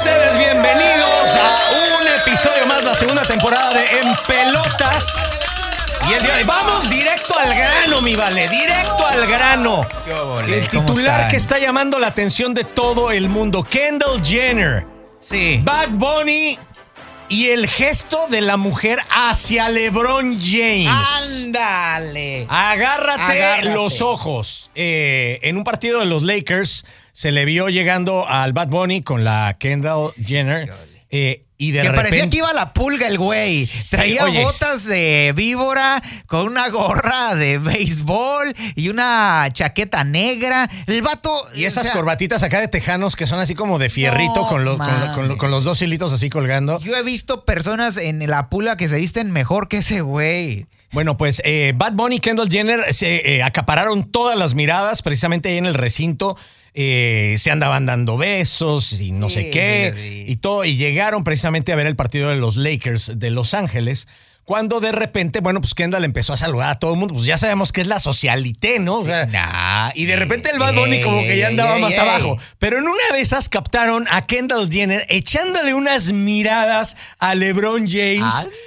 ustedes bienvenidos a un episodio más, la segunda temporada de En Pelotas. Y el día de hoy, vamos directo al grano, mi vale, directo al grano. El titular que está llamando la atención de todo el mundo, Kendall Jenner, Sí. Bad Bunny y el gesto de la mujer hacia LeBron James. Ándale. Agárrate, Agárrate. los ojos. Eh, en un partido de los Lakers se le vio llegando al Bad Bunny con la Kendall Jenner. eh, y de que repente. parecía que iba a la pulga el güey. Sí, Traía oye, botas de víbora con una gorra de béisbol y una chaqueta negra. El vato. Y esas o sea, corbatitas acá de tejanos que son así como de fierrito No con, los- con, con con los dos hilitos así colgando. Yo he visto personas en la pulga que se visten mejor que ese güey. Bueno, pues eh, Bad Bunny y Kendall Jenner se eh, acapararon todas las miradas precisamente ahí en el recinto. Eh, se andaban dando besos y no Sí, sé qué sí, sí. y todo. Y llegaron precisamente a ver el partido de los Lakers de Los Ángeles. Cuando de repente, bueno, pues Kendall empezó a saludar a todo el mundo. Pues ya sabemos que es la socialité, ¿no? O sea, Nah, y de repente el Bad Bunny como que ya andaba más abajo. Pero en una de esas captaron a Kendall Jenner echándole unas miradas a LeBron James.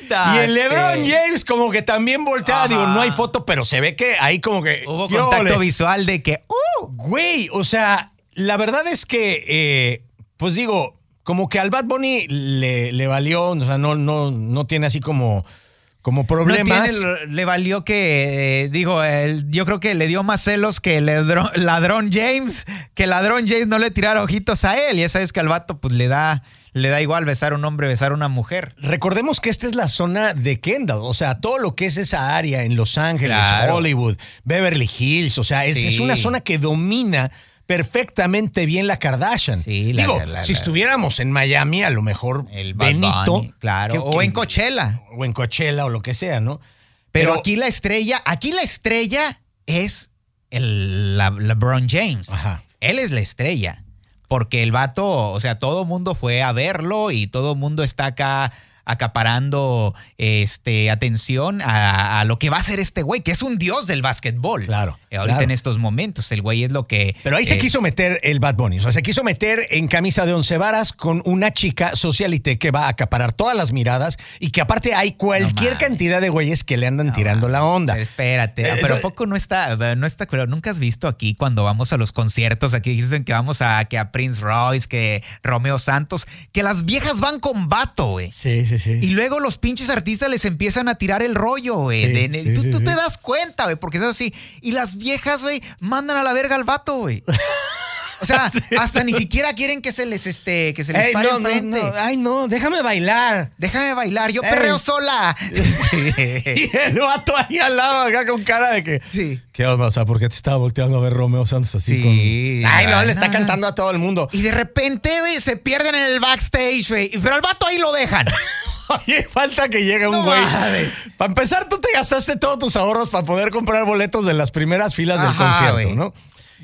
Ándate. Y el LeBron James como que también volteaba. Ajá. Digo, no hay foto, pero se ve que ahí como que... Hubo ¿qué contacto ole? visual de que. ¡Uh! Güey, o sea, la verdad es que, eh, pues digo, como que al Bad Bunny le, le valió, o sea, no, no, no tiene así como, como No problemas. tiene- le valió que, eh, digo, el- yo creo que le dio más celos que el ladrón, ladrón James, que el ladrón James no le tirara ojitos a él. Y ya sabes que al vato pues le da, le da igual besar a un hombre, besar a una mujer. Recordemos que esta es la zona de Kendall, o sea, todo lo que es esa área en Los Ángeles, Claro. Hollywood, Beverly Hills, o sea, es, Sí. es una zona que domina perfectamente bien la Kardashian. Sí, la- Digo, la- si estuviéramos en Miami, a lo mejor El Bad Benito, Bunny, claro. que- o que- en Coachella. o en Coachella o lo que sea, ¿no? Pero, aquí la estrella, aquí la estrella es el LeBron James. Ajá. Él es la estrella. Porque el vato, o sea, todo mundo fue a verlo y todo mundo está acá acaparando este, atención a, a lo que va a hacer este güey, que es un dios del básquetbol. Claro, Eh, ahorita claro. en estos momentos, el güey es lo que. Pero ahí se eh, quiso meter el Bad Bunny. O sea, se quiso meter en camisa de once varas con una chica socialité que va a acaparar todas las miradas y que aparte hay cualquier cantidad de güeyes que le andan tirando la onda. Pero espérate, Eh, pero poco no está, no está claro. Nunca has visto aquí cuando vamos a los conciertos, aquí dicen que vamos a que a Prince Royce, que Romeo Santos, que las viejas van con vato, güey. Sí, sí, sí. Y luego los pinches artistas les empiezan a tirar el rollo, güey. Sí, de- sí, tú sí, tú te das cuenta, güey, porque es así. Y las viejas, güey, mandan a la verga al vato, güey. O sea, hasta ni siquiera quieren que se les, este, que se les Ey, pare no, enfrente. no. Ay, no, déjame bailar. Déjame bailar, yo Ey. perreo sola. Y el vato ahí al lado, acá con cara de que. Sí. ¿Qué onda? O sea, ¿por qué te estaba volteando a ver Romeo Santos así Sí. con. Ay, no, le está cantando a todo el mundo. Y de repente, güey, se pierden en el backstage, güey. Pero al vato ahí lo dejan. Oye, falta que llegue un No güey. Para empezar, tú te gastaste todos tus ahorros para poder comprar boletos de las primeras filas del concierto, güey. ¿no?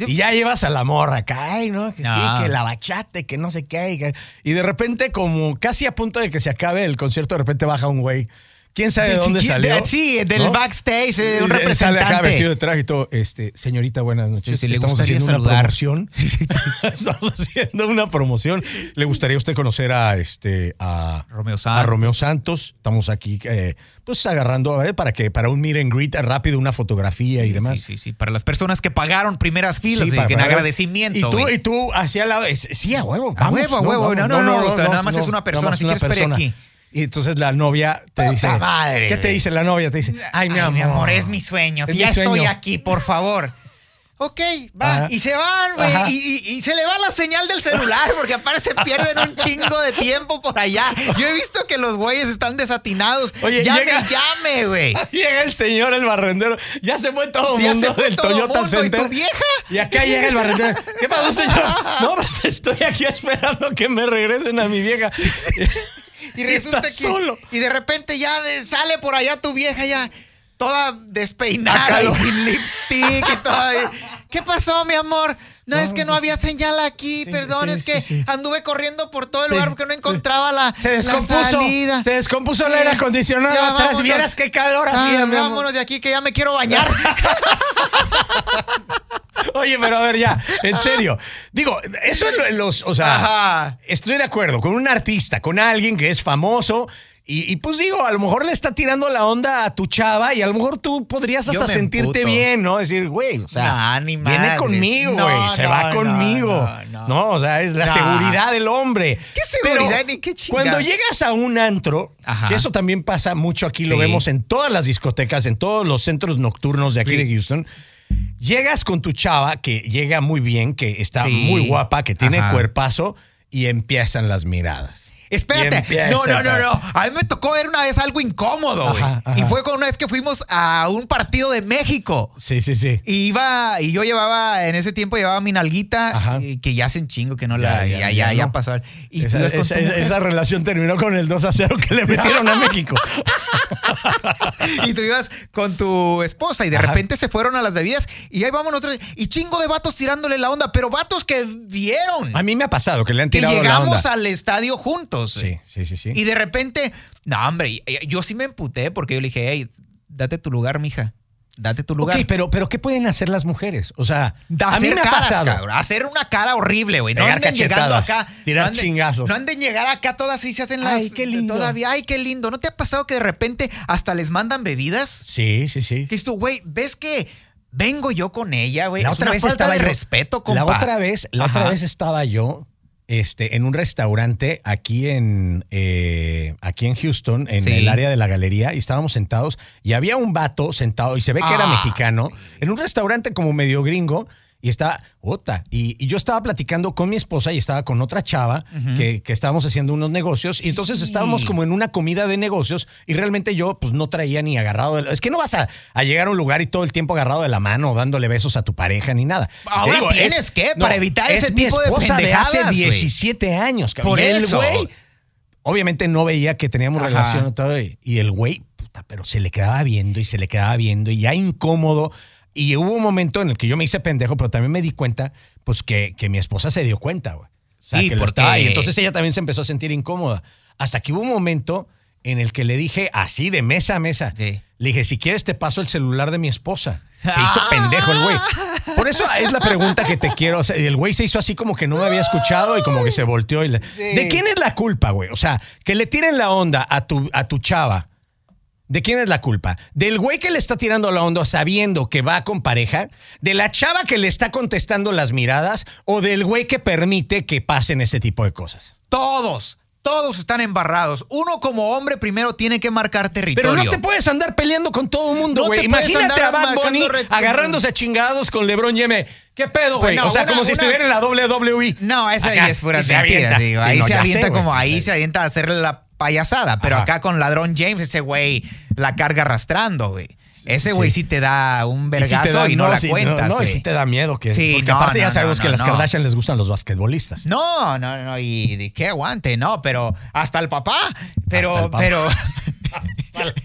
Y ya llevas a la morra acá, ay, ¿no? Que No. sí, que la bachate, que no sé qué. Y de repente, como casi a punto de que se acabe el concierto, de repente baja un güey. ¿Quién sabe de dónde salió? Sí, del ¿no? backstage, eh, un representante. Sale acá vestido de traje y todo. Este, señorita, buenas noches. Sí, sí, le Estamos haciendo una promoción. Estamos haciendo una promoción. ¿Le gustaría a usted conocer a este a Romeo a Santos. Romeo Santos? Estamos aquí, eh, pues agarrando, a ver, para que para un meet and greet rápido, una fotografía y demás. Sí, sí, sí. Para las personas que pagaron primeras filas, para- que en agradecimiento. Y tú, güey. y tú hacia la. Sí, a huevo. A huevo, a huevo. No, no, no, nada más es una persona, si quieres, aquí. Y entonces la novia te Puta dice. madre, ¿Qué te dice la novia? Te dice, ay, mi amor. es mi sueño. Es ya mi estoy aquí, por favor. Ok, va. Ajá. Y se van, güey. Y, y- y se le va la señal del celular porque aparte se pierden un chingo de tiempo por allá. Yo he visto que los güeyes están desatinados. Oye, llame, llega- llame, güey. Llega el señor, el barrendero. Ya se fue todo el mundo del Toyota mundo. ¿Y Center. tu vieja? Y acá llega el barrendero. ¿Qué pasó, señor? No, pues estoy aquí esperando que me regresen a mi vieja. Y resulta que. Solo. Y de repente ya de- sale por allá tu vieja ya. Toda despeinada y sin lipstick y todo. ¿Qué pasó, mi amor? No, es que no había señal aquí, perdón, es que anduve corriendo por todo el lugar porque no encontraba la, se descompuso, salida. Se descompuso el aire acondicionado atrás. Vieras qué calor hacía. Ah, vámonos de aquí que ya me quiero bañar. Oye, pero a ver, ya, en serio. Digo, eso es los. O sea, estoy de acuerdo con un artista, con alguien que es famoso y, pues digo, a lo mejor le está tirando la onda a tu chava y a lo mejor tú podrías hasta sentirte bien, ¿no? Decir, güey, o sea, viene conmigo, güey, se va conmigo. No, o sea, es la seguridad del hombre. ¿Qué seguridad ni qué chingada? Cuando llegas a un antro, que eso también pasa mucho aquí, lo vemos en todas las discotecas, en todos los centros nocturnos de aquí de Houston. Llegas con tu chava, que llega muy bien, que está muy guapa, que tiene cuerpazo, y empiezan las miradas. Espérate. No, no, no, no. A mí me tocó ver una vez algo incómodo, güey. Y fue con una vez que fuimos a un partido de México. Sí, sí, sí. Y iba, y yo llevaba, en ese tiempo llevaba mi nalguita, que ya hacen chingo, que no la, ya, ya, ya, pasó. Y esa, esa, relación terminó con el 2 a 0 que le metieron a México. y tú ibas con tu esposa y de repente se fueron a las bebidas y ahí vamos nosotros. Y chingo de vatos tirándole la onda, pero vatos que vieron. A mí me ha pasado que le han tirado la onda. llegamos al estadio juntos. Sí, sí, sí, sí. Y de repente, no, hombre, yo sí me emputé porque yo le dije, hey, date tu lugar, mija. Date tu lugar. Ok, pero, pero ¿qué pueden hacer las mujeres? O sea, a mí me ha pasado. hacer una cara horrible, güey. No anden llegando acá. Tirar chingazos. No anden llegar acá todas y se hacen las. Ay, qué lindo. Todavía, ay, qué lindo. ¿No te ha pasado que de repente hasta les mandan bebidas? Sí, sí, sí. Que esto, güey, ¿ves que vengo yo con ella, güey? La otra vez estaba de respeto, compa. La otra vez, la otra vez estaba yo este, en un restaurante aquí en, eh, aquí en Houston, en el área de la galería, y estábamos sentados y había un vato sentado y se ve que era ah, mexicano, en un restaurante como medio gringo. Y estaba, otra. Y, yo estaba platicando con mi esposa y estaba con otra chava que, estábamos haciendo unos negocios. Y entonces estábamos como en una comida de negocios y realmente yo pues no traía ni agarrado. De, es que no vas a, llegar a un lugar y todo el tiempo agarrado de la mano, dándole besos a tu pareja ni nada. Ahora tienes que, para evitar ese tipo de esposa de hace 17 años. Por el güey, obviamente no veía que teníamos relación y el güey, puta, pero se le quedaba viendo y se le quedaba viendo y ya incómodo. Y hubo un momento en el que yo me hice pendejo, pero también me di cuenta, pues que, que mi esposa se dio cuenta, güey. sí, porque... y entonces ella también se empezó a sentir incómoda. Hasta que hubo un momento en el que le dije así de mesa a mesa. Le dije, si quieres te paso el celular de mi esposa. Se hizo pendejo el güey. Por eso es la pregunta que te quiero. hacer. el güey se hizo así como que no me había escuchado y como que se volteó. Y ¿De quién es la culpa, güey? O sea, que le tiren la onda a tu, a tu chava ¿De quién es la culpa? ¿Del güey que le está tirando la onda sabiendo que va con pareja? ¿De la chava que le está contestando las miradas? ¿O del güey que permite que pasen ese tipo de cosas? Todos. Todos están embarrados. Uno como hombre primero tiene que marcar territorio. Pero no te puedes andar peleando con todo el mundo, güey. Imagínate a Bad Bunny agarrándose a chingados con LeBron Yeme. ¿Qué pedo, güey? o sea, como si estuviera en la WWE. No, esa es pura mentira, digo. Ahí se avienta como, ahí se avienta a hacerle la payasada. Pero acá con Ladrón James, ese güey la carga arrastrando, güey. Ese güey sí. te da un vergazo y, no, la cuentas. No, y sí te da miedo. Que, sí, porque aparte ya sabemos que a las Kardashian les gustan los basquetbolistas. No, no, no. Y de qué aguante, no. Pero hasta el papá. Pero, pero.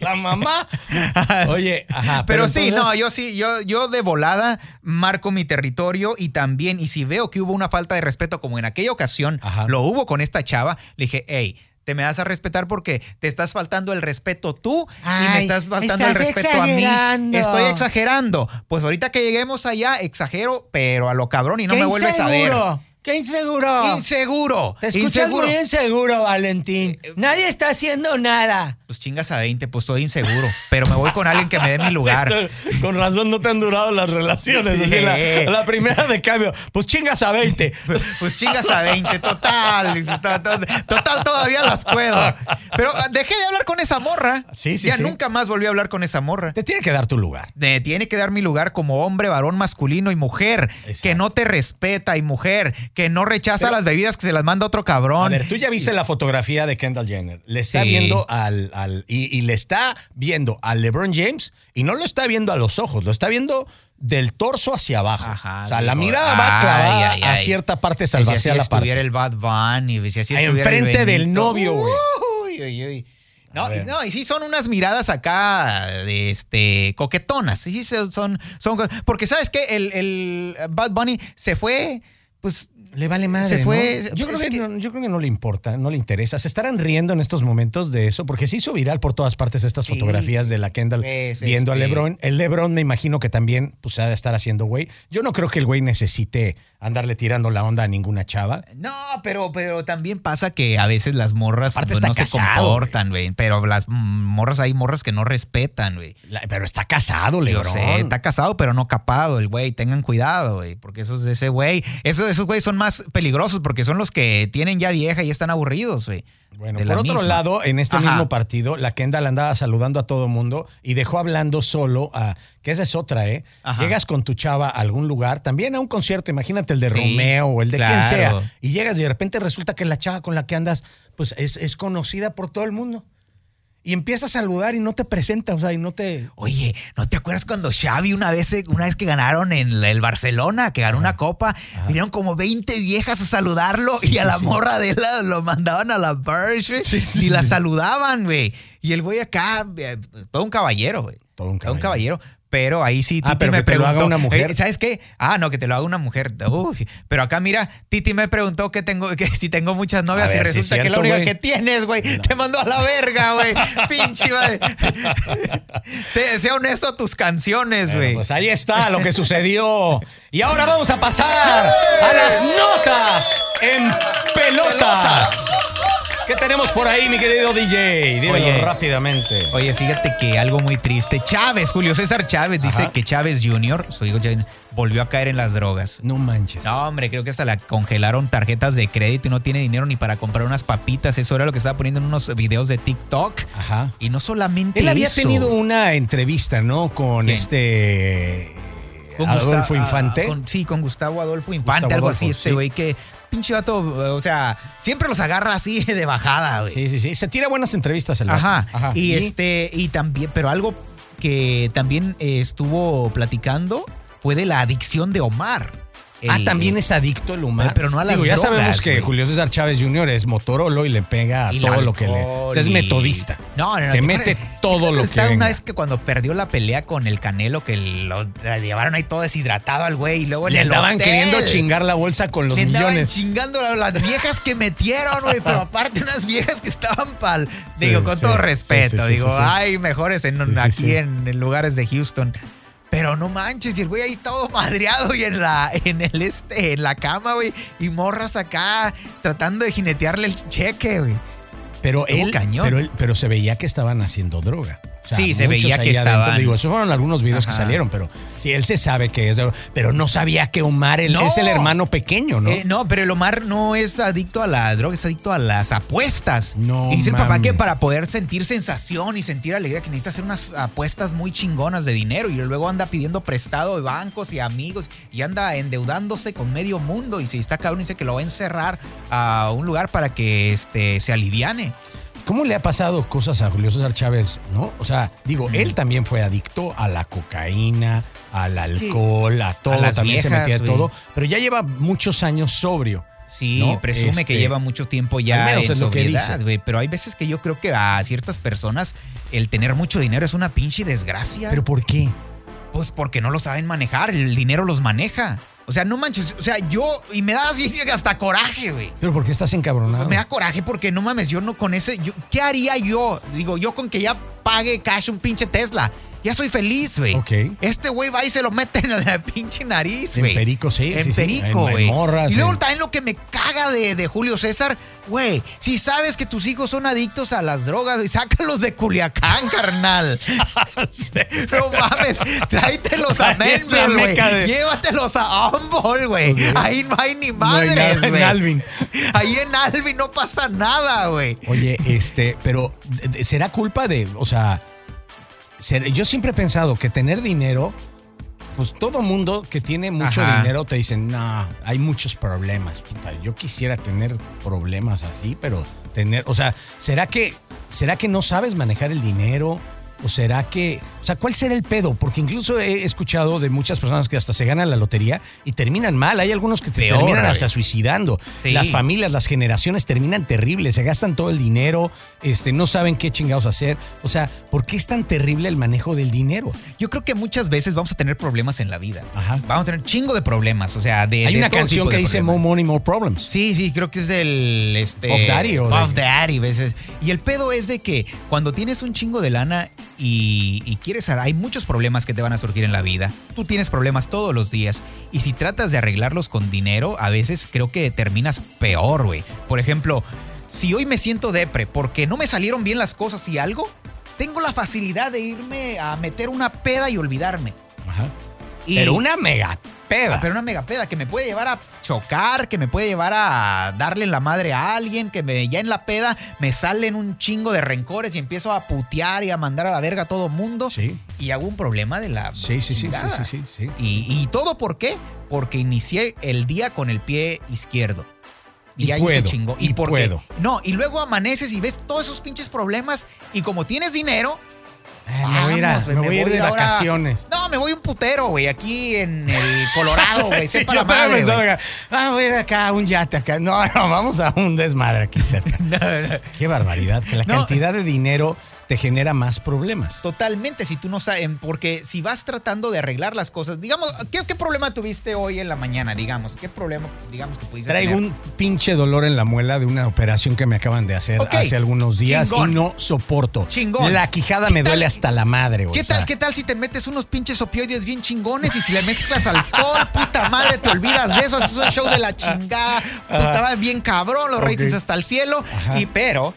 la mamá. Oye, ajá. Pero, sí, no, yo sí, yo, yo de volada marco mi territorio y también, y si veo que hubo una falta de respeto, como en aquella ocasión lo hubo con esta chava, le dije, hey, te me das a respetar porque te estás faltando el respeto tú y me estás faltando el respeto a mí. Estoy exagerando. Pues ahorita que lleguemos allá, exagero, pero a lo cabrón y no me vuelves a ver. ¡Qué inseguro! ¡Inseguro! Te escuchas muy inseguro, Valentín. Eh, Nadie está haciendo nada. Pues chingas a 20, pues soy inseguro. Pero me voy con alguien que me dé mi lugar. con razón no te han durado las relaciones. la, primera de cambio, pues chingas a 20. Pues, pues, chingas a 20, total, total. todavía las puedo. Pero ah, dejé de hablar con esa morra. Sí, sí, ya nunca más volví a hablar con esa morra. Te tiene que dar tu lugar. Me tiene que dar mi lugar como hombre, varón, masculino y mujer. Que no te respeta y mujer que no rechaza las bebidas que se las manda otro cabrón. A ver, tú ya viste la fotografía de Kendall Jenner. Le está viendo al. al y, le está viendo a LeBron James y no lo está viendo a los ojos, lo está viendo del torso hacia abajo. o sea, la mirada va clavada a cierta parte salvación si la parte. el Bad Bunny, si así Enfrente del novio, güey. No, y, no, y sí son unas miradas acá, de este, coquetonas. Sí, son, son, porque sabes que el, el Bad Bunny se fue, pues le vale madre. Se fue. Yo, creo que, no, yo creo que no le importa, no le interesa. Se estarán riendo en estos momentos de eso, porque se hizo viral por todas partes estas fotografías de la Kendall viendo a LeBron. El LeBron me imagino que también pues, se ha de estar haciendo güey. Yo no creo que el güey necesite andarle tirando la onda a ninguna chava. No, pero, pero también pasa que a veces las morras pues, no se comportan, güey. Pero las morras, hay morras que no respetan, güey. Pero está casado, LeBron. Yo sé, está casado, pero no capado, el güey. Tengan cuidado, güey. Porque esos, ese güey, esos, esos güeyes son más más peligrosos porque son los que tienen ya vieja y están aburridos, güey. Bueno, por otro lado, en este mismo partido, la Kendall andaba saludando a todo mundo y dejó hablando solo a. Que esa es otra, ¿eh? Llegas con tu chava a algún lugar, también a un concierto, imagínate el de Romeo o el de quien sea, y llegas y de repente resulta que la chava con la que andas, pues es, es conocida por todo el mundo y empieza a saludar y no te presenta, o sea, y no te. Oye, ¿no te acuerdas cuando Xavi una vez, una vez que ganaron en el Barcelona, que ganó una copa, vinieron como 20 viejas a saludarlo y a la morra de él lo mandaban a la Burge y la saludaban, güey. Y el güey acá, eh, todo un caballero, güey. Todo un caballero. Todo un caballero pero ahí sí ah, Titi me preguntó, lo haga una mujer. Eh, ¿Sabes qué? Ah, no, que te lo haga una mujer. pero acá mira, Titi me preguntó que tengo que si tengo muchas novias y resulta que la única que tienes, güey, te mandó a la verga, güey. Pinche, güey. sé, honesto a tus canciones, güey. pues ahí está lo que sucedió. Y ahora vamos a pasar a las notas en pelotas. ¿Qué tenemos por ahí, mi querido DJ? Dímelo rápidamente. Oye, fíjate que algo muy triste. Chávez, Julio César Chávez, dice que Chávez Jr., su hijo volvió a caer en las drogas. No manches. No, hombre, creo que hasta la congelaron tarjetas de crédito y no tiene dinero ni para comprar unas papitas. Eso era lo que estaba poniendo en unos videos de TikTok. Ajá. Y no solamente Él había tenido una entrevista, ¿no? Con este... Con Adolfo Infante. sí, con Gustavo Adolfo Infante, algo así, este güey que pinche vato, o sea, siempre los agarra así de bajada, güey. Sí, sí, sí. Se tira buenas entrevistas el Ajá. Ajá. Y, este, y también, pero algo que también estuvo platicando fue de la adicción de Omar ah, también es adicto el humano. Pero no a las Ya sabemos que Julio César Chávez Jr. es motorolo y le pega a todo lo que le. O sea, es metodista. No, no, no. Se mete todo lo que. Una vez que cuando perdió la pelea con el Canelo, que lo llevaron ahí todo deshidratado al güey y luego le andaban queriendo chingar la bolsa con los le millones. chingando las viejas que metieron, güey. pero aparte, unas viejas que estaban pal. Digo, con todo respeto. digo, hay mejores en, aquí en lugares de Houston. Pero no manches, y el güey ahí todo madreado y en la, en el este, en la cama, güey. Y morras acá tratando de jinetearle el cheque, güey. Pero él, Pero, él, pero se veía que estaban haciendo droga sí, se veía que estaba. Digo, esos fueron algunos videos que salieron, pero sí, él se sabe que es. Pero no sabía que Omar es el hermano pequeño, ¿no? Eh, no, pero el Omar no es adicto a la droga, es adicto a las apuestas. No. Y dice el papá que para poder sentir sensación y sentir alegría, que necesita hacer unas apuestas muy chingonas de dinero. Y luego anda pidiendo prestado de bancos y amigos y anda endeudándose con medio mundo. Y si está cabrón, dice que lo va a encerrar a un lugar para que este, se aliviane. ¿Cómo le ha pasado cosas a Julio César Chávez, no? O sea, digo, él también fue adicto a la cocaína, al alcohol, a todo, también se metía todo, pero ya lleva muchos años sobrio. Sí, presume que este, lleva mucho tiempo ya en sobriedad, güey. Pero hay veces que yo creo que a ciertas personas el tener mucho dinero es una pinche desgracia. ¿Pero por qué? Pues porque no lo saben manejar, el dinero los maneja. O sea, no manches. O sea, yo. Y me da así hasta coraje, güey. ¿Pero por qué estás encabronado? Me da coraje porque no mames, yo no con ese. Yo, ¿Qué haría yo? Digo, yo con que ya pague cash un pinche Tesla ya soy feliz, güey. Ok. Este güey va y se lo mete en la pinche nariz, güey. En perico, sí. En perico, güey. y luego también lo que me caga de, Julio César, güey, si sabes que tus hijos son adictos a las drogas, güey, sácalos de Culiacán, carnal. no mames, tráetelos a Memphis, güey. Llévatelos a Humboldt, güey. Ahí no hay ni madres, güey. en Alvin. Ahí en Alvin no pasa nada, güey. Oye, este, pero ¿será culpa de, o sea, yo siempre he pensado que tener dinero, pues todo mundo que tiene mucho dinero te dicen, no, hay muchos problemas. yo quisiera tener problemas así, pero tener, o sea, ¿será que, será que no sabes manejar el dinero? ¿O será que, o sea, cuál será el pedo? Porque incluso he escuchado de muchas personas que hasta se ganan la lotería y terminan mal. Hay algunos que te terminan hasta suicidando. Las familias, las generaciones terminan terribles, se gastan todo el dinero, este, no saben qué chingados hacer. O sea, ¿por qué es tan terrible el manejo del dinero? Yo creo que muchas veces vamos a tener problemas en la vida. Ajá. Vamos a tener chingo de problemas. O sea, de. Hay una canción que dice More Money, More Problems. Sí, sí, creo que es del. Este, Off Daddy o Off Daddy. Veces. Y el pedo es de que cuando tienes un chingo de lana y, y quieres. Hay muchos problemas que te van a surgir en la vida. Tú tienes problemas todos los días. Y si tratas de arreglarlos con dinero, a veces creo que terminas peor, güey. Por ejemplo, si hoy me siento depre porque no me salieron bien las cosas y algo, tengo la facilidad de irme a meter una peda y olvidarme. Ajá. pero una mega peda. Pero una mega peda que me puede llevar a chocar, que me puede llevar a darle la madre a alguien, que me, ya en la peda me salen un chingo de rencores y empiezo a putear y a mandar a la verga a todo mundo. Sí. Y hago un problema de la. Sí, sí, sí, sí, sí, sí, Y, y todo por qué? Porque inicié el día con el pie izquierdo. Y, ahí se chingó. Y, puedo. No, y luego amaneces y ves todos esos pinches problemas y como tienes dinero, me voy, a ir, de vacaciones. No, me voy un putero, güey, aquí en el Colorado, güey. sí, la madre, Ah, voy a ir acá a un yate acá. No, no, vamos a un desmadre aquí cerca. Qué barbaridad, que la cantidad de dinero te genera más problemas. Totalmente, si tú no sabes, porque si vas tratando de arreglar las cosas, digamos, ¿qué, problema tuviste hoy en la mañana, digamos? ¿Qué problema, digamos, que pudiste Traigo un pinche dolor en la muela de una operación que me acaban de hacer hace algunos días y no soporto. Chingón. La quijada me duele hasta la madre, güey. ¿Qué tal, ¿Qué tal si te metes unos pinches opioides bien chingones y si le mezclas alcohol, puta madre, te olvidas de eso? Es un show de la chingada, puta madre, bien cabrón, los okay. hasta el cielo. Y pero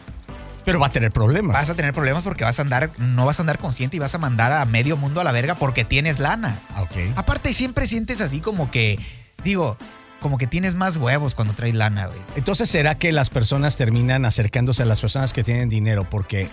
pero va a tener problemas. Vas a tener problemas porque vas a andar, no vas a andar consciente y vas a mandar a medio mundo a la verga porque tienes lana. Ok. Aparte, siempre sientes así como que, digo, como que tienes más huevos cuando traes lana, güey. Entonces, ¿será que las personas terminan acercándose a las personas que tienen dinero porque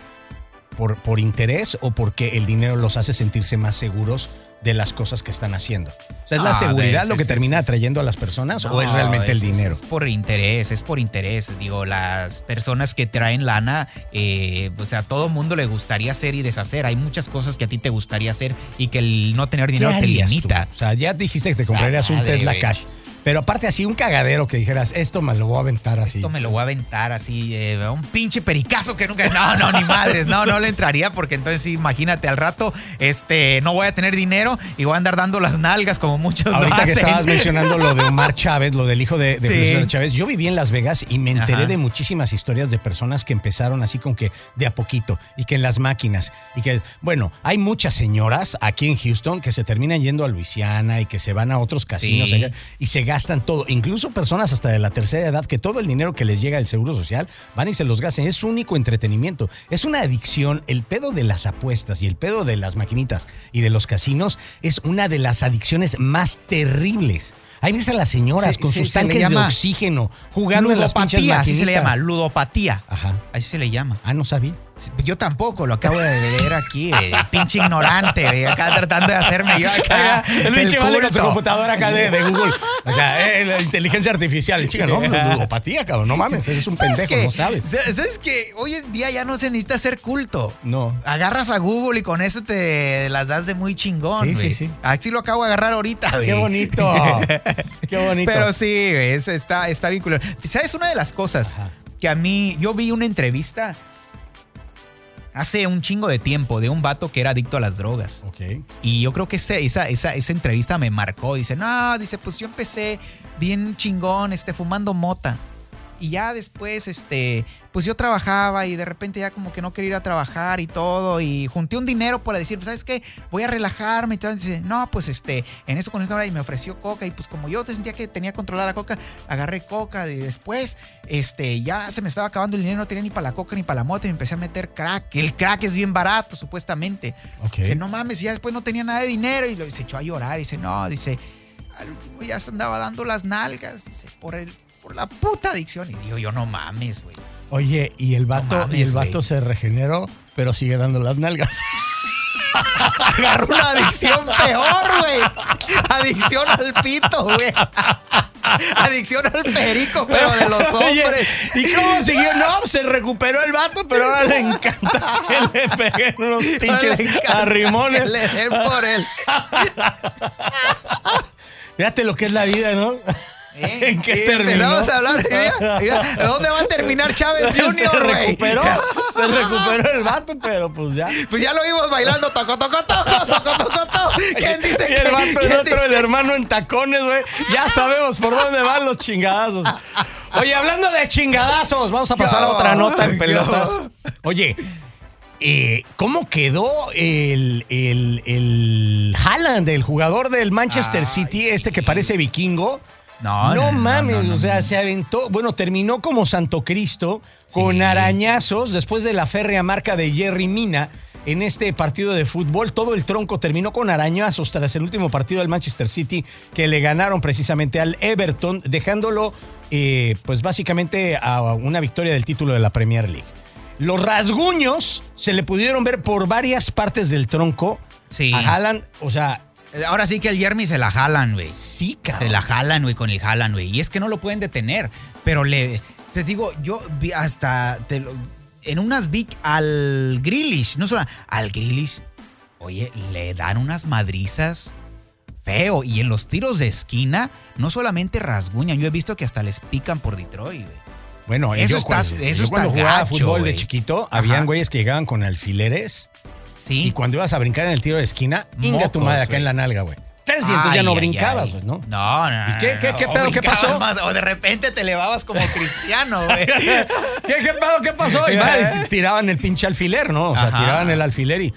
por, por interés o porque el dinero los hace sentirse más seguros de las cosas que están haciendo. O sea, ¿es la ah, seguridad lo que termina atrayendo a las personas o es realmente el dinero? Es, por interés, es por interés. Digo, las personas que traen lana, eh, o sea, a todo mundo le gustaría hacer y deshacer. Hay muchas cosas que a ti te gustaría hacer y que el no tener dinero te limita. O sea, ya dijiste que te comprarías un Tesla Cash. Pero aparte así, un cagadero que dijeras, esto me lo voy a aventar así. Esto me lo voy a aventar así, eh, un pinche pericazo que nunca... No, no, ni madres, no, no le entraría porque entonces imagínate al rato, este, no voy a tener dinero y voy a andar dando las nalgas como muchos Ahorita que estabas mencionando lo de Omar Chávez, lo del hijo de, de Chávez, yo viví en Las Vegas y me enteré de muchísimas historias de personas que empezaron así con que de a poquito y que en las máquinas y que, bueno, hay muchas señoras aquí en Houston que se terminan yendo a Luisiana y que se van a otros casinos y se gastan todo, incluso personas hasta de la tercera edad que todo el dinero que les llega del Seguro Social van y se los gastan. Es su único entretenimiento. Es una adicción. El pedo de las apuestas y el pedo de las maquinitas y de los casinos es una de las adicciones más terribles. Ahí ves a las señoras con sus tanques de oxígeno jugando en las pinches maquinitas. Así se le llama, ludopatía. Ajá. Así se le llama. Ah, no sabía. Yo tampoco, lo acabo de leer aquí, eh, pinche ignorante, acá tratando de hacerme yo acá. el pinche vale con su computadora acá de, Google. Acá, eh, la inteligencia artificial. Chica, no, ludopatía, cabrón, no mames, eres un pendejo, no sabes. ¿Sabes que Hoy en día ya no se necesita ser culto. No. Agarras a Google y con eso te las das de muy chingón, Sí, sí, sí. Así lo acabo de agarrar ahorita, Qué bonito. Qué bonito. Pero sí, está, está vinculado. ¿Sabes una de las cosas que a mí, yo vi una entrevista hace un chingo de tiempo de un vato que era adicto a las drogas. Ok. Y yo creo que esa, esa, esa entrevista me marcó. Dice, no, dice, pues yo empecé bien chingón, este, fumando mota. Y ya después, este, pues yo trabajaba y de repente ya como que no quería ir a trabajar y todo. Y junté un dinero para decir, ¿sabes qué? Voy a relajarme. Y todo. dice, no, pues este, en eso con el y me ofreció coca. Y pues como yo sentía que tenía controlada la coca, agarré coca. Y después, este, ya se me estaba acabando el dinero, no tenía ni para la coca ni para la moto. Y me empecé a meter crack. El crack es bien barato, supuestamente. Que no mames, y ya después no tenía nada de dinero. Y se echó a llorar. Y dice, no, dice, al último ya se andaba dando las nalgas. Dice, por el por la puta adicción. Y digo, yo no mames, güey. Oye, y el vato, y el vato se regeneró, pero sigue dando las nalgas. Agarró una adicción peor, güey. Adicción al pito, güey. Adicción al perico, pero de los hombres. ¿Y cómo siguió? No, se recuperó el vato, pero ahora le encanta que le peguen unos pinches arrimones. Que le den por él. Fíjate lo que es la vida, ¿no? ¿Eh? ¿En qué terminó? Vamos a hablar. Mira, ¿Dónde va a terminar Chávez Jr., Se recuperó, se recuperó el vato, pero pues ya. Pues ya lo vimos bailando toco, toco, toco, toco, toco, toco. ¿Quién dice y el vato el otro, el hermano en tacones, güey. Ya sabemos por dónde van los chingadazos. Oye, hablando de chingadazos, vamos a pasar a otra nota en pelotas. Oye, eh, ¿cómo quedó el, el, el Haaland, el jugador del Manchester City, este que parece vikingo? No, no, mames, o sea, se aventó, bueno, terminó como Santo Cristo con arañazos después de la férrea marca de Jerry Mina en este partido de fútbol. Todo el tronco terminó con arañazos tras el último partido del Manchester City que le ganaron precisamente al Everton, dejándolo eh, pues básicamente a una victoria del título de la Premier League. Los rasguños se le pudieron ver por varias partes del tronco. Sí. A Haaland, o sea, Ahora sí que el Jeremy se la jalan, güey. Sí, cabrón. Se la jalan, güey, con el jalan, güey. Y es que no lo pueden detener. Pero le. Te digo, yo vi hasta. en unas big al Grillish, no solo al Grillish. Oye, le dan unas madrizas feo. Y en los tiros de esquina, no solamente rasguñan. Yo he visto que hasta les pican por Detroit, güey. Bueno, eso está, eso está cuando jugaba fútbol de chiquito, habían güeyes que llegaban con alfileres y cuando ibas a brincar en el tiro de esquina, inga tu madre acá en la nalga, güey. Entonces ya no brincabas, güey, ¿no? No, no. ¿Y qué, qué, qué pedo? ¿Qué pasó? o de repente te elevabas como cristiano, güey. ¿Qué, ¿Qué pedo? ¿Qué pasó? Y madre, tiraban el pinche alfiler, ¿no? O sea, tiraban el alfiler y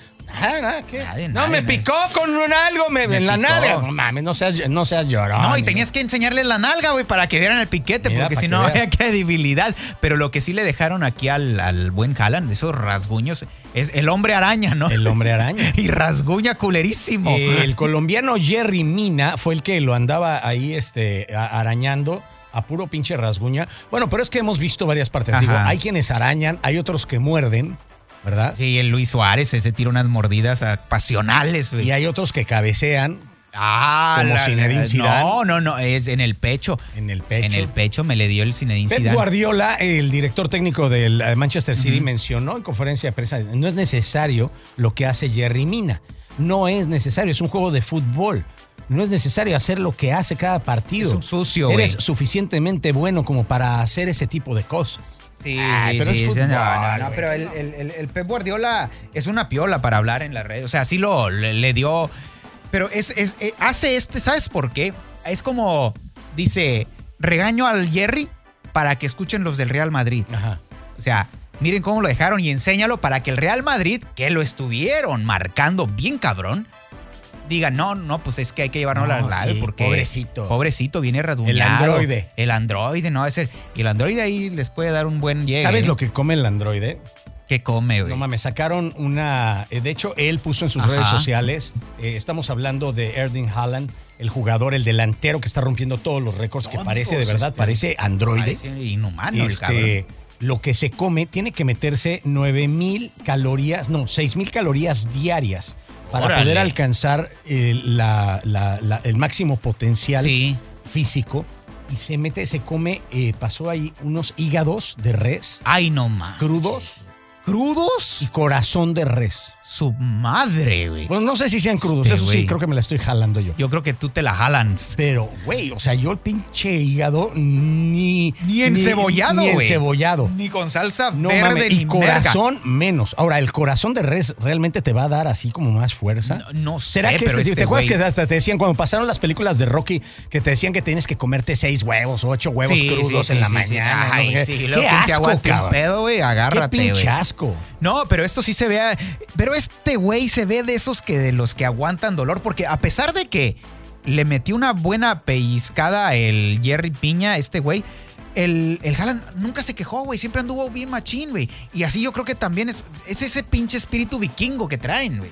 no, me picó con un algo me, en la nalga. No mames, no seas, no seas llorón. No, y tenías que enseñarles la nalga, güey, para que dieran el piquete, porque si no había credibilidad. Pero lo que sí le dejaron aquí al, buen Haaland, esos rasguños, es el hombre araña, ¿no? El hombre araña. y rasguña culerísimo. el colombiano Jerry Mina fue el que lo andaba ahí este, arañando a puro pinche rasguña. Bueno, pero es que hemos visto varias partes. Digo, hay quienes arañan, hay otros que muerden. ¿Verdad? Sí, el Luis Suárez, ese tira unas mordidas pasionales. Y hay otros que cabecean. Ah, como Zinedine Zidane. No, no, no, es en el pecho. En el pecho. En el pecho me le dio el Zinedine Pep Guardiola, el director técnico del eh, Manchester City, mencionó en conferencia de prensa, no es necesario lo que hace Jerry Mina. No es necesario, es un juego de fútbol. No es necesario hacer lo que hace cada partido. Es un sucio, Eres suficientemente bueno como para hacer ese tipo de cosas. Sí, pero es fútbol, no, no, pero el, el, Pep Guardiola es una piola para hablar en la red. O sea, sí lo le, dio. Pero es, es, eh, hace este, ¿sabes por qué? Es como, dice, regaño al Jerry para que escuchen los del Real Madrid. Ajá. O sea, miren cómo lo dejaron y enséñalo para que el Real Madrid, que lo estuvieron marcando bien cabrón, digan, no, no, pues es que hay que llevarnos la clave porque. Pobrecito. Pobrecito, viene rasguñado. El androide. El androide, no va a ser. Y el androide ahí les puede dar un buen llegue. ¿Sabes lo que come el androide? ¿Qué come, güey? No mames, sacaron una. Eh, de hecho, él puso en sus redes sociales. Eh, estamos hablando de Erding Haaland, el jugador, el delantero que está rompiendo todos los récords, que parece, de verdad, este, parece androide. Parece inhumano, este, Lo que se come tiene que meterse 9 mil calorías, no, 6 mil calorías diarias para poder alcanzar el, el máximo potencial físico. Y se mete, se come, eh, pasó ahí unos hígados de res. Ay, no más. Crudos. ¿Crudos? Y corazón de res. Su madre, güey. Bueno, no sé si sean crudos. Este, eso sí, creo que me la estoy jalando yo. Yo creo que tú te la jalan. Pero, güey, o sea, yo el pinche hígado ni. Ni encebollado, güey. Ni encebollado. Ni con salsa no, verde Y corazón menos. Ahora, el corazón de res realmente te va a dar así como más fuerza. No, sé. ¿Será que pero este, ¿Te acuerdas que hasta te decían cuando pasaron las películas de Rocky que te decían que tienes que comerte seis huevos o ocho huevos crudos en la mañana? Ay, qué asco, qué pedo, güey. Agárrate, Qué pinche asco. No, pero esto sí se vea. Pero este güey se ve de esos que de los que aguantan dolor, porque a pesar de que le metió una buena pellizcada el Jerry Piña, este güey, el, el nunca se quejó, güey. Siempre anduvo bien machín, güey. Y así yo creo que también es, es ese pinche espíritu vikingo que traen, güey.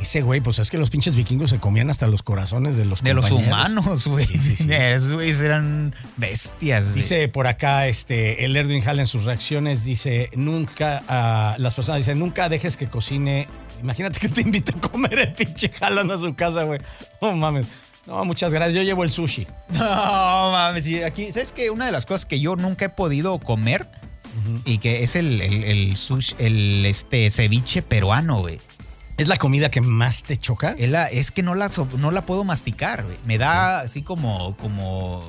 Ese güey, pues es que los pinches vikingos se comían hasta los corazones de los De los humanos, güey. Sí, Esos güeyes eran bestias, güey. Dice por acá, este, el Erdwin Hall en sus reacciones, dice, nunca, uh, las personas dicen, nunca dejes que cocine. Imagínate que te invite a comer el pinche Haaland a su casa, güey. No mames. No, muchas gracias. Yo llevo el sushi. No, mames. Aquí, ¿sabes qué? Una de las cosas que yo nunca he podido comer y que es el, el, sushi, el este, ceviche peruano, güey. ¿Es la comida que más te choca? Es, la, es que no la, no la puedo masticar, güey. Me da así como, como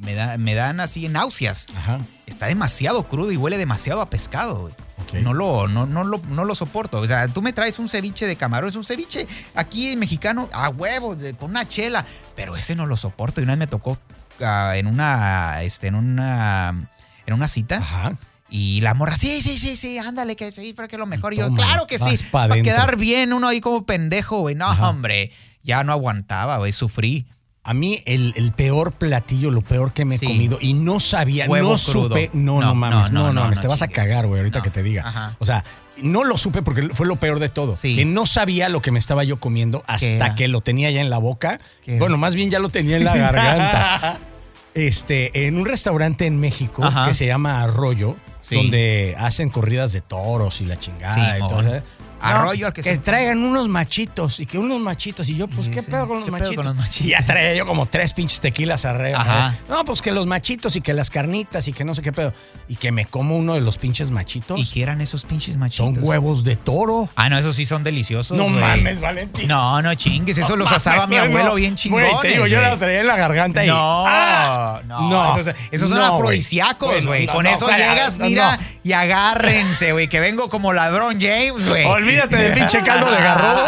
me, da, me dan así náuseas. Ajá. Está demasiado crudo y huele demasiado a pescado, güey. No, lo, no, no, lo, no lo soporto. O sea, tú me traes un ceviche de camarón, es un ceviche aquí en mexicano a huevos, con una chela, pero ese no lo soporto. Y una vez me tocó ah, en una, este, en una, en una cita. Ajá. Y la morra, sí, sí, sí, sí, ándale, que sí, para que lo mejor. yo, claro que sí, para quedar bien, uno ahí como pendejo, güey. No, hombre, ya no aguantaba, güey, sufrí. A mí el, peor platillo, lo peor que me he comido y no sabía, no supe, no, no, mames, no, no, te vas a cagar, güey, ahorita que te diga. O sea, no lo supe porque fue lo peor de todo. Que no sabía lo que me estaba yo comiendo hasta que lo tenía ya en la boca. Bueno, más bien ya lo tenía en la garganta. este, en un restaurante en México que se llama Arroyo, donde hacen corridas de toros y la chingada y todo. Arroyo al que, que traigan unos machitos y que unos machitos. Y yo, pues, ¿qué pedo con los, machitos? Y ya traía yo como tres pinches tequilas arriba. Ajá. No, pues que los machitos y que las carnitas y que no sé qué pedo. Y que me como uno de los pinches machitos. ¿Y qué eran esos pinches machitos? Son huevos de toro. Ah, no, esos sí son deliciosos. No mames, Valentín. No, no chingues. Eso los asaba mi abuelo bien chingón. te digo, yo la traía en la garganta y. No, ¡Ah! no. Esos, son afrodisíacos, güey. Con eso llegas, mira, y agárrense, güey. Que vengo como ladrón James, güey. Olvídate del pinche caldo de garrobo.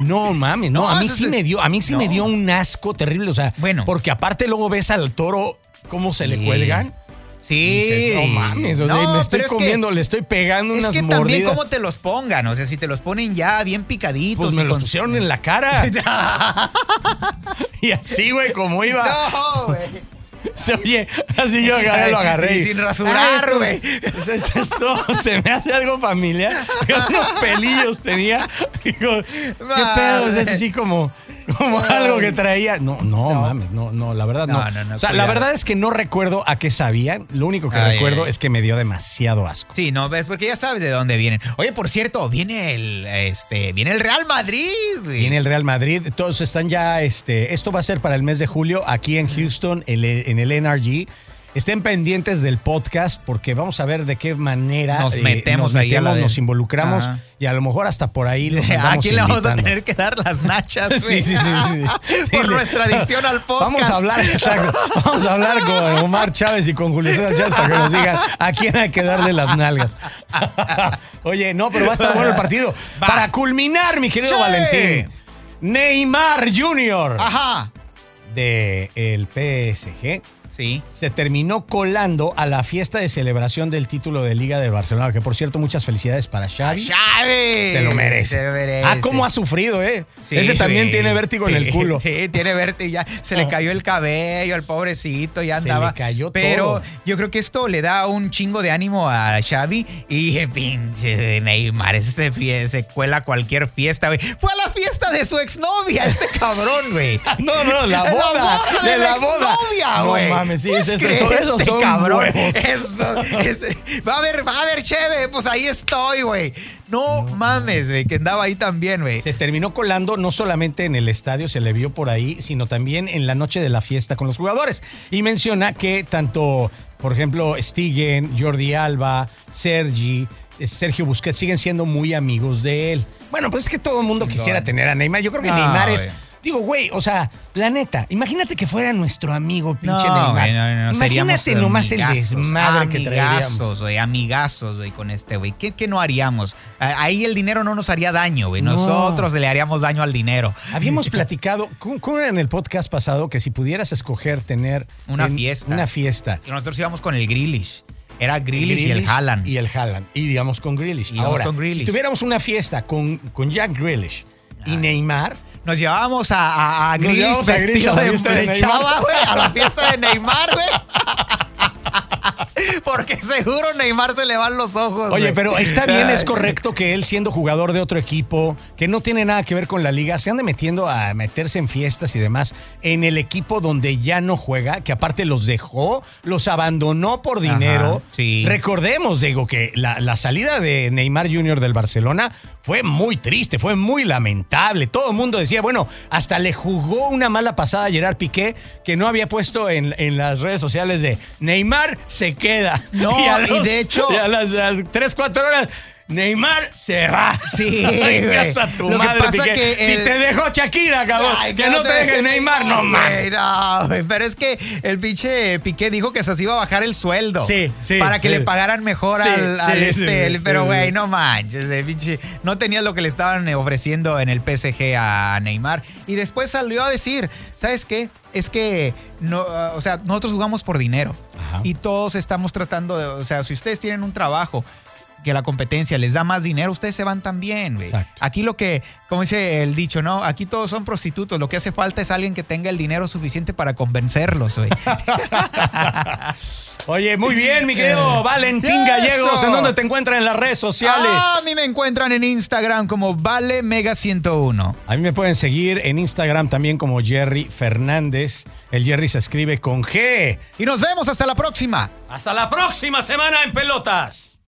No mames, no, a mí sí me dio, a mí sí me dio un asco terrible, o sea, bueno, porque aparte luego ves al toro cómo se le cuelgan. Sí. no mames, o sea, me estoy comiendo, le estoy pegando unas mordidas. Es que también cómo te los pongan, o sea, si te los ponen ya bien picaditos. Pues me los pusieron en la cara. y así, güey, como iba. No, güey. Se oye, así yo agarré, lo agarré. Y sin rasurar, güey. esto se me hace algo familiar. Unos pelillos tenía. ¿Qué pedo? Es así como como algo que traía. No, no, mames, no, no, la verdad no. o sea, la verdad es que no recuerdo a qué sabían. Lo único que recuerdo es que me dio demasiado asco. Sí, no, ves, porque ya sabes de dónde vienen. Oye, por cierto, viene el, este, viene el Real Madrid. Viene el Real Madrid. Todos están ya, este, esto va a ser para el mes de julio aquí en Houston, en el NRG. Estén pendientes del podcast porque vamos a ver de qué manera nos eh, metemos, ahí nos involucramos y a lo mejor hasta por ahí los ¿A quién le vamos a tener que dar las nachas? sí, sí, sí, sí. Por nuestra adicción al podcast. Vamos a hablar, exacto. Vamos a hablar con Omar Chávez y con Julio César Chávez para que nos digan a quién hay que darle las nalgas. Oye, no, pero va a estar bueno el partido. Para culminar, mi querido Valentín. Neymar Jr. Ajá. De el PSG Sí. Se terminó colando a la fiesta de celebración del título de Liga de Barcelona, que por cierto, muchas felicidades para Xavi. ¡Xavi! Te lo merece. Ah, cómo ha sufrido, ¿eh? Ese también tiene vértigo en el culo. Sí, tiene vértigo. Ya se le ah. cayó el cabello al pobrecito, ya andaba. Se le cayó Pero yo creo que esto le da un chingo de ánimo a Xavi y pinche Neymar, ese se, se cuela cualquier fiesta, güey. Fue a la fiesta de su exnovia, este cabrón, güey. no, no, la boda. La boda de, la, exnovia, güey mames, sí, es, eso, eso, son cabrón. Eso, va a ver, va a ver, cheve, pues ahí estoy, güey. No, mames, güey, que andaba ahí también, güey. Se terminó colando no solamente en el estadio, se le vio por ahí, sino también en la noche de la fiesta con los jugadores. Y menciona que tanto, por ejemplo, Stigen, Jordi Alba, Sergi, eh, Sergio Busquets siguen siendo muy amigos de él. Bueno, pues es que todo el mundo quisiera tener a Neymar. Yo creo que Neymar es Digo, güey, o sea, la neta, imagínate que fuera nuestro amigo pinche no, Neymar. no, no, imagínate nomás el desmadre que traeríamos. güey, amigazos, güey, con este, güey. ¿Qué, ¿Qué, no haríamos? Ahí el dinero no nos haría daño, güey. Nosotros le haríamos daño al dinero. Habíamos platicado, ¿cómo, era en el podcast pasado que si pudieras escoger tener una fiesta? Una fiesta. nosotros íbamos con el Grillish. Era Grealish, y el Haaland. Y el Haaland. Y digamos con Grealish. Ahora, con Grealish. si tuviéramos una fiesta con, con Jack Grealish y Neymar, nos llevábamos a, a, Grillis vestido de, chava, güey, a la fiesta de Neymar, güey. Porque seguro Neymar se le van los ojos. Oye, güey. pero está bien, es correcto que él siendo jugador de otro equipo, que no tiene nada que ver con la liga, se ande metiendo a meterse en fiestas y demás en el equipo donde ya no juega, que aparte los dejó, los abandonó por dinero. Ajá, sí. Recordemos, digo, que la, la salida de Neymar Jr. del Barcelona fue muy triste, fue muy lamentable. Todo el mundo decía, bueno, hasta le jugó una mala pasada a Gerard Piqué, que no había puesto en, en las redes sociales de Neymar se queda. No, a y de hecho- y a las 3, 4 horas. Neymar se va. Sí, a tu Lo que madre, pasa Piqué. que Si te dejó Shakira, cabrón. Ay, que no te deje Neymar, no mames. No, pero es que el pinche Piqué dijo que se iba a bajar el sueldo. Sí, sí, Para que sí. le pagaran mejor Sí, al, al sí, este. pero, güey, no manches. El pinche, no tenía lo que le estaban ofreciendo en el PSG a Neymar. Y después salió a decir, ¿sabes qué? Es que, no, o sea, nosotros jugamos por dinero. Ajá. Y todos estamos tratando de, o sea, si ustedes tienen un trabajo que la competencia les da más dinero, ustedes se van también, güey. Exacto. Aquí lo que, como dice el dicho, ¿no? Aquí todos son prostitutos. Lo que hace falta es alguien que tenga el dinero suficiente para convencerlos, güey. Oye, muy bien, mi querido Valentín Eso. Gallegos. ¿En dónde te encuentran en las redes sociales? Ah, a mí me encuentran en Instagram como Vale Mega 101. A mí me pueden seguir en Instagram también como Jerry Fernández. El Jerry se escribe con G. Y nos vemos hasta la próxima. Hasta la próxima semana en Pelotas.